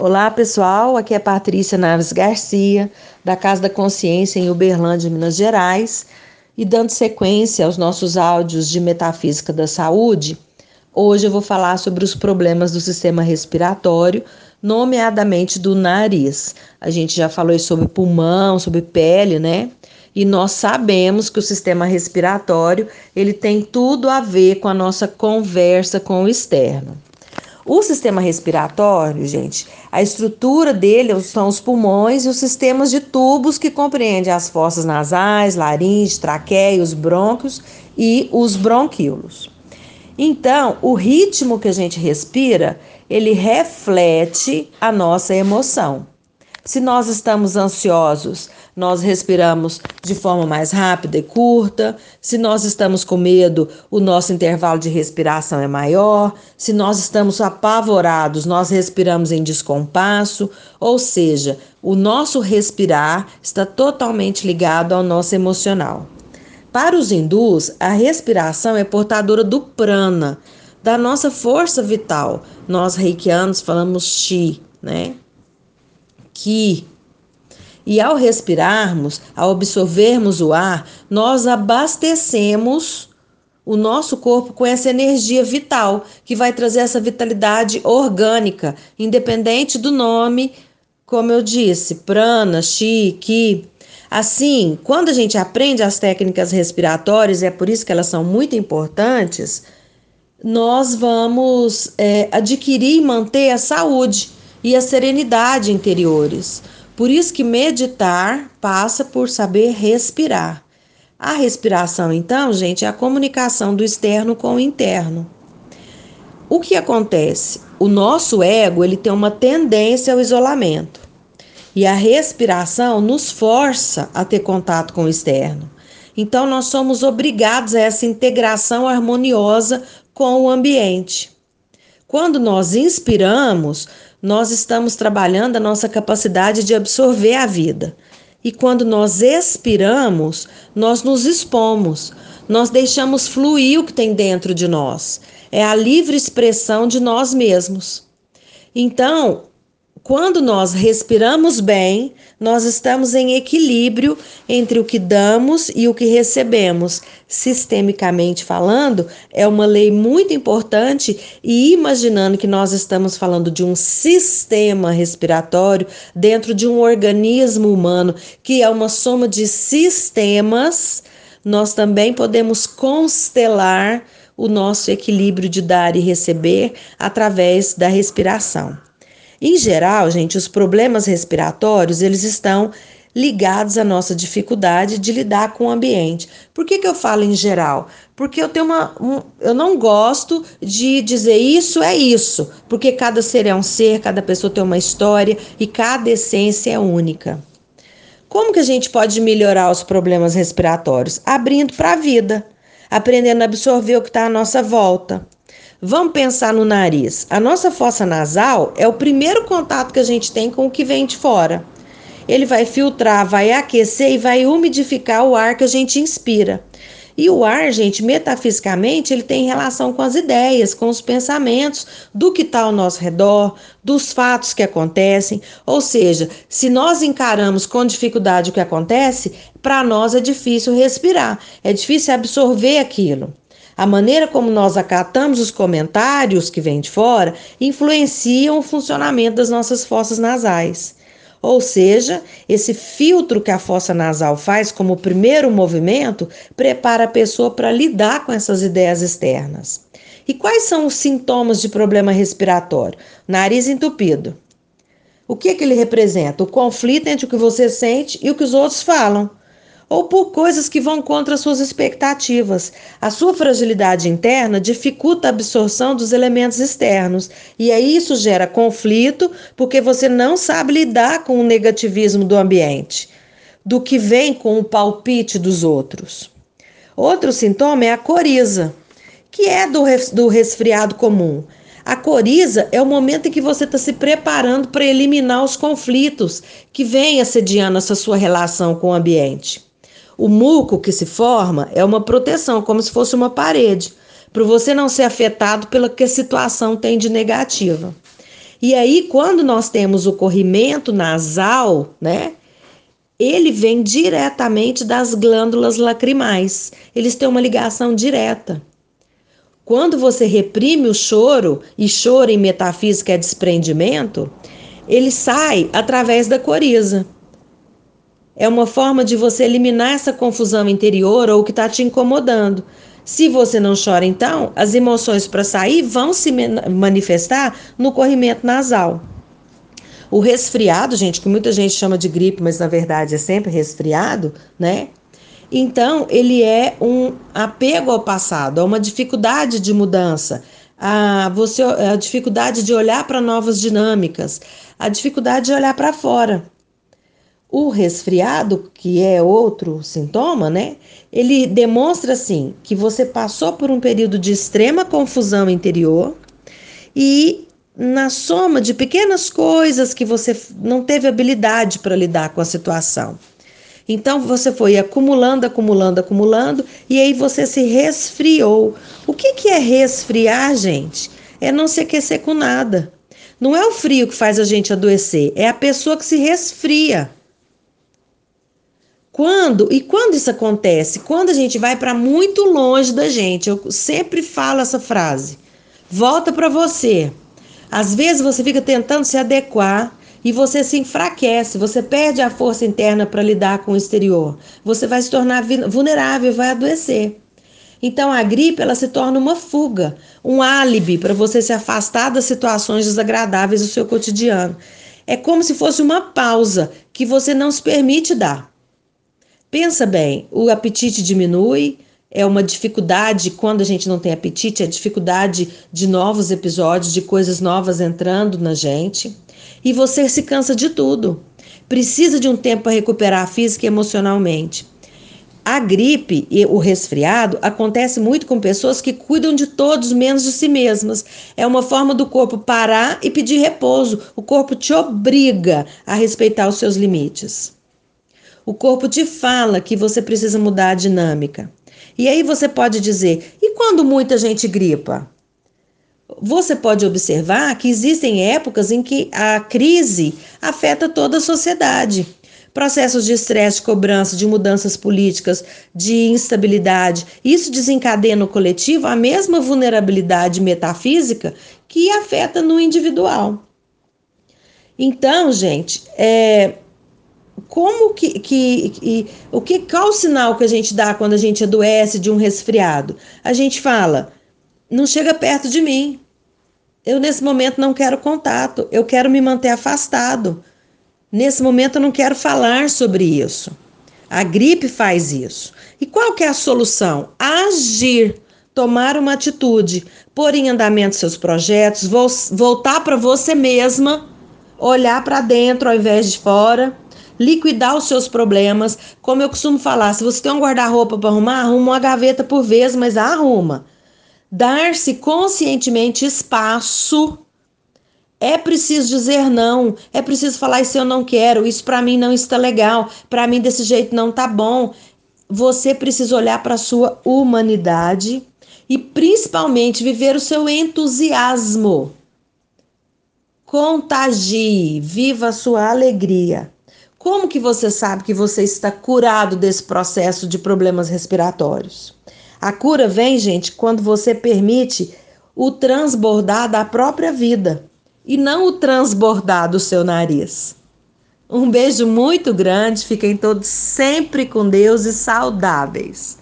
Olá pessoal, aqui é Patrícia Naves Garcia, da Casa da Consciência em Uberlândia, Minas Gerais, e dando sequência aos nossos áudios de Metafísica da Saúde, hoje eu vou falar sobre os problemas do sistema respiratório, nomeadamente do nariz. A gente já falou sobre pulmão, sobre pele, né? E nós sabemos que o sistema respiratório, ele tem tudo a ver com a nossa conversa com o externo. O sistema respiratório, gente, a estrutura dele são os pulmões e os sistemas de tubos que compreendem as fossas nasais, laringe, traqueia, os brônquios e os bronquíolos. Então, o ritmo que a gente respira, ele reflete a nossa emoção. Se nós estamos ansiosos, nós respiramos de forma mais rápida e curta. Se nós estamos com medo, o nosso intervalo de respiração é maior. Se nós estamos apavorados, nós respiramos em descompasso. Ou seja, o nosso respirar está totalmente ligado ao nosso emocional. Para os hindus, a respiração é portadora do prana, da nossa força vital. Nós reikianos falamos chi, né? Ki. E ao respirarmos, ao absorvermos o ar, nós abastecemos o nosso corpo com essa energia vital, que vai trazer essa vitalidade orgânica, independente do nome, como eu disse, prana, chi, ki. Assim, quando a gente aprende as técnicas respiratórias, é por isso que elas são muito importantes, nós vamos é, adquirir e manter a saúde e a serenidade interiores. Por isso que meditar passa por saber respirar. A respiração, então, gente, é a comunicação do externo com o interno. O que acontece? O nosso ego, ele tem uma tendência ao isolamento. E a respiração nos força a ter contato com o externo. Então, nós somos obrigados a essa integração harmoniosa com o ambiente. Quando nós inspiramos, nós estamos trabalhando a nossa capacidade de absorver a vida. E quando nós expiramos, nós nos expomos, nós deixamos fluir o que tem dentro de nós. É a livre expressão de nós mesmos. Então, quando nós respiramos bem, nós estamos em equilíbrio entre o que damos e o que recebemos. Sistemicamente falando, é uma lei muito importante e imaginando que nós estamos falando de um sistema respiratório dentro de um organismo humano, que é uma soma de sistemas, nós também podemos constelar o nosso equilíbrio de dar e receber através da respiração. Em geral, gente, os problemas respiratórios, eles estão ligados à nossa dificuldade de lidar com o ambiente. Por que, que eu falo em geral? Porque eu tenho uma. Um, eu não gosto de dizer isso é isso, porque cada ser é um ser, cada pessoa tem uma história e cada essência é única. Como que a gente pode melhorar os problemas respiratórios? Abrindo para a vida, aprendendo a absorver o que está à nossa volta. Vamos pensar no nariz. A nossa fossa nasal é o primeiro contato que a gente tem com o que vem de fora. Ele vai filtrar, vai aquecer e vai umidificar o ar que a gente inspira. E o ar, gente, metafisicamente, ele tem relação com as ideias, com os pensamentos, do que está ao nosso redor, dos fatos que acontecem. Ou seja, se nós encaramos com dificuldade o que acontece, para nós é difícil respirar, é difícil absorver aquilo. A maneira como nós acatamos os comentários que vêm de fora influenciam o funcionamento das nossas fossas nasais. Ou seja, esse filtro que a fossa nasal faz como primeiro movimento prepara a pessoa para lidar com essas ideias externas. E quais são os sintomas de problema respiratório? Nariz entupido. O que, que ele representa? O conflito entre o que você sente e o que os outros falam ou por coisas que vão contra suas expectativas. A sua fragilidade interna dificulta a absorção dos elementos externos, e aí isso gera conflito, porque você não sabe lidar com o negativismo do ambiente, do que vem com o palpite dos outros. Outro sintoma é a coriza, que é do, do resfriado comum. A coriza é o momento em que você está se preparando para eliminar os conflitos que vêm assediando essa sua relação com o ambiente. O muco que se forma é uma proteção, como se fosse uma parede, para você não ser afetado pela que a situação tem de negativa. E aí, quando nós temos o corrimento nasal, né? Ele vem diretamente das glândulas lacrimais. Eles têm uma ligação direta. Quando você reprime o choro, e choro em metafísica é desprendimento, ele sai através da coriza. É uma forma de você eliminar essa confusão interior ou que está te incomodando. Se você não chora, então, as emoções para sair vão se manifestar no corrimento nasal. O resfriado, gente, que muita gente chama de gripe, mas na verdade é sempre resfriado, né? Então, ele é um apego ao passado, é uma dificuldade de mudança, a, você, a dificuldade de olhar para novas dinâmicas, a dificuldade de olhar para fora. O resfriado, que é outro sintoma, né? Ele demonstra assim que você passou por um período de extrema confusão interior e na soma de pequenas coisas que você não teve habilidade para lidar com a situação. Então você foi acumulando, acumulando, acumulando e aí você se resfriou. O que, que é resfriar, gente? É não se aquecer com nada. Não é o frio que faz a gente adoecer, é a pessoa que se resfria. Quando e quando isso acontece? Quando a gente vai para muito longe da gente. Eu sempre falo essa frase. Volta para você. Às vezes você fica tentando se adequar e você se enfraquece, você perde a força interna para lidar com o exterior. Você vai se tornar vulnerável, vai adoecer. Então a gripe ela se torna uma fuga, um álibi para você se afastar das situações desagradáveis do seu cotidiano. É como se fosse uma pausa que você não se permite dar. Pensa bem, o apetite diminui, é uma dificuldade quando a gente não tem apetite, é dificuldade de novos episódios, de coisas novas entrando na gente. E você se cansa de tudo. Precisa de um tempo para recuperar física e emocionalmente. A gripe e o resfriado acontece muito com pessoas que cuidam de todos menos de si mesmas. É uma forma do corpo parar e pedir repouso. O corpo te obriga a respeitar os seus limites. O corpo te fala que você precisa mudar a dinâmica. E aí você pode dizer: e quando muita gente gripa? Você pode observar que existem épocas em que a crise afeta toda a sociedade. Processos de estresse, de cobrança, de mudanças políticas, de instabilidade. Isso desencadeia no coletivo a mesma vulnerabilidade metafísica que afeta no individual. Então, gente, é, como que, que, que, o que qual o sinal que a gente dá quando a gente adoece de um resfriado? A gente fala: "Não chega perto de mim. Eu nesse momento não quero contato, eu quero me manter afastado. Nesse momento eu não quero falar sobre isso." A gripe faz isso. E qual que é a solução? Agir, tomar uma atitude, pôr em andamento seus projetos, voltar para você mesma, olhar para dentro ao invés de fora liquidar os seus problemas. Como eu costumo falar, se você tem um guarda-roupa para arrumar, arruma uma gaveta por vez, mas arruma. Dar-se conscientemente espaço. É preciso dizer não, é preciso falar isso eu não quero, isso para mim não está legal, para mim desse jeito não tá bom. Você precisa olhar para sua humanidade e principalmente viver o seu entusiasmo. Contagie, viva a sua alegria. Como que você sabe que você está curado desse processo de problemas respiratórios? A cura vem, gente, quando você permite o transbordar da própria vida e não o transbordar do seu nariz. Um beijo muito grande, fiquem todos sempre com Deus e saudáveis.